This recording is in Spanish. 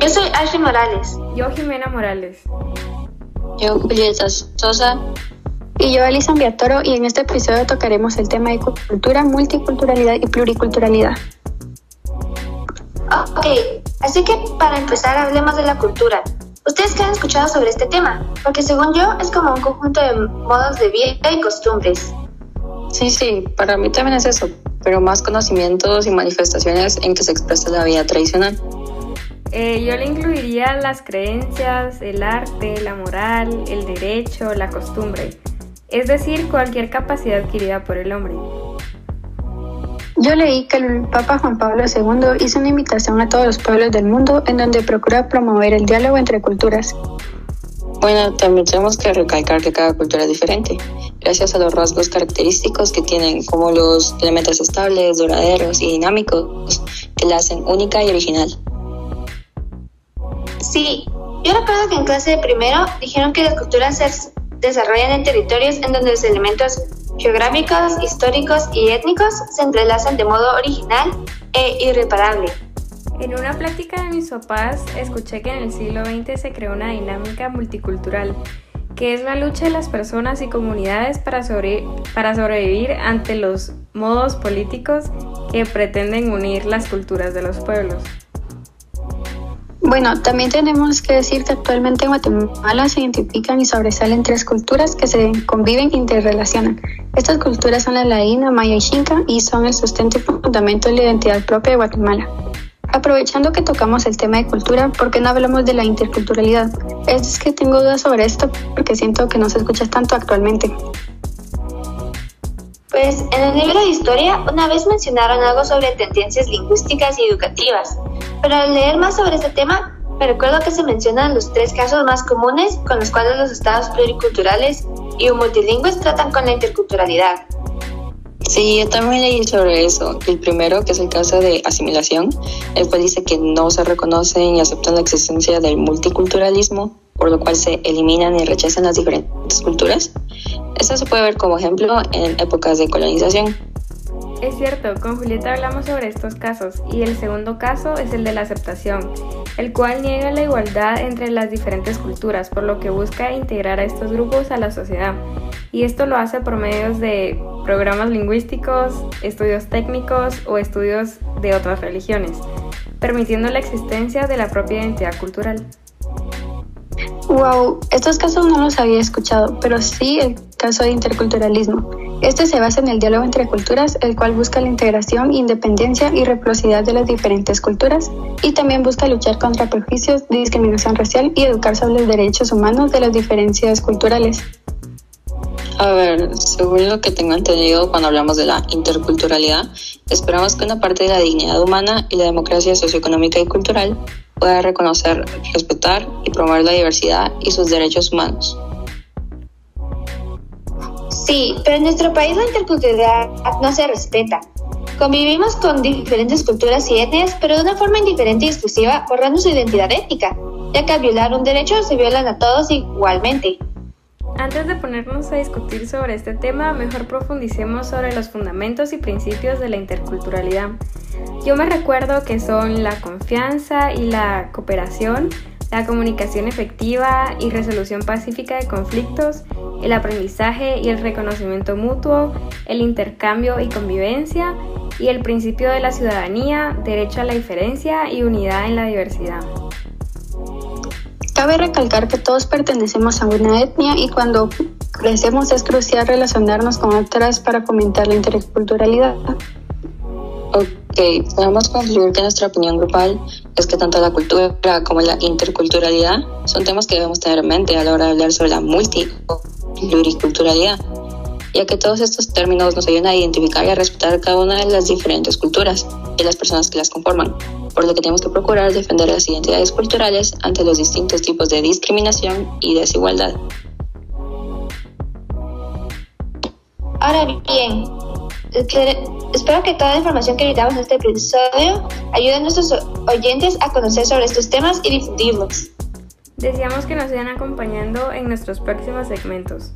Yo soy Ashley Morales. Yo Jimena Morales. Yo Julieta Sosa. Y yo Alison Viatoro y en este episodio tocaremos el tema de cultura, multiculturalidad y pluriculturalidad. Ok, así que para empezar hablemos de la cultura. ¿Ustedes qué han escuchado sobre este tema? Porque según yo es como un conjunto de modos de vida y costumbres. Sí, sí, para mí también es eso, pero más conocimientos y manifestaciones en que se expresa la vida tradicional. Eh, yo le incluiría las creencias, el arte, la moral, el derecho, la costumbre, es decir, cualquier capacidad adquirida por el hombre. Yo leí que el Papa Juan Pablo II hizo una invitación a todos los pueblos del mundo en donde procura promover el diálogo entre culturas. Bueno, también tenemos que recalcar que cada cultura es diferente, gracias a los rasgos característicos que tienen, como los elementos estables, duraderos y dinámicos, que la hacen única y original. Sí, yo recuerdo que en clase de primero dijeron que las culturas se desarrollan en territorios en donde los elementos geográficos, históricos y étnicos se entrelazan de modo original e irreparable. En una plática de mis papás escuché que en el siglo XX se creó una dinámica multicultural, que es la lucha de las personas y comunidades para, para sobrevivir ante los modos políticos que pretenden unir las culturas de los pueblos. Bueno, también tenemos que decir que actualmente en Guatemala se identifican y sobresalen tres culturas que se conviven e interrelacionan. Estas culturas son la laína, maya y xinca y son el sustento y fundamento de la identidad propia de Guatemala. Aprovechando que tocamos el tema de cultura, ¿por qué no hablamos de la interculturalidad? Es que tengo dudas sobre esto porque siento que no se escucha tanto actualmente. Pues en el libro de historia una vez mencionaron algo sobre tendencias lingüísticas y educativas, pero al leer más sobre este tema me recuerdo que se mencionan los tres casos más comunes con los cuales los estados pluriculturales y multilingües tratan con la interculturalidad. Sí, yo también leí sobre eso. El primero, que es el caso de asimilación, el cual dice que no se reconocen y aceptan la existencia del multiculturalismo, por lo cual se eliminan y rechazan las diferentes culturas. Esto se puede ver como ejemplo en épocas de colonización. Es cierto, con Julieta hablamos sobre estos casos y el segundo caso es el de la aceptación, el cual niega la igualdad entre las diferentes culturas, por lo que busca integrar a estos grupos a la sociedad. Y esto lo hace por medios de programas lingüísticos, estudios técnicos o estudios de otras religiones, permitiendo la existencia de la propia identidad cultural. Wow, estos casos no los había escuchado, pero sí el caso de interculturalismo. Este se basa en el diálogo entre culturas, el cual busca la integración, independencia y reciprocidad de las diferentes culturas, y también busca luchar contra prejuicios, discriminación racial y educar sobre los derechos humanos de las diferencias culturales. A ver, según lo que tengo entendido cuando hablamos de la interculturalidad, esperamos que una parte de la dignidad humana y la democracia socioeconómica y cultural pueda reconocer, respetar y promover la diversidad y sus derechos humanos. Sí, pero en nuestro país la interculturalidad no se respeta. Convivimos con diferentes culturas y etnias, pero de una forma indiferente y exclusiva, borrando su identidad étnica, ya que al violar un derecho se violan a todos igualmente. Antes de ponernos a discutir sobre este tema, mejor profundicemos sobre los fundamentos y principios de la interculturalidad. Yo me recuerdo que son la confianza y la cooperación, la comunicación efectiva y resolución pacífica de conflictos, el aprendizaje y el reconocimiento mutuo, el intercambio y convivencia, y el principio de la ciudadanía, derecho a la diferencia y unidad en la diversidad. Cabe recalcar que todos pertenecemos a una etnia y cuando crecemos es crucial relacionarnos con otras para fomentar la interculturalidad. Ok, podemos concluir que nuestra opinión grupal es que tanto la cultura como la interculturalidad son temas que debemos tener en mente a la hora de hablar sobre la multi pluriculturalidad, ya que todos estos términos nos ayudan a identificar y a respetar cada una de las diferentes culturas y las personas que las conforman, por lo que tenemos que procurar defender las identidades culturales ante los distintos tipos de discriminación y desigualdad. Ahora bien, espero que toda la información que editamos en este episodio ayude a nuestros oyentes a conocer sobre estos temas y difundirlos. Deseamos que nos sigan acompañando en nuestros próximos segmentos.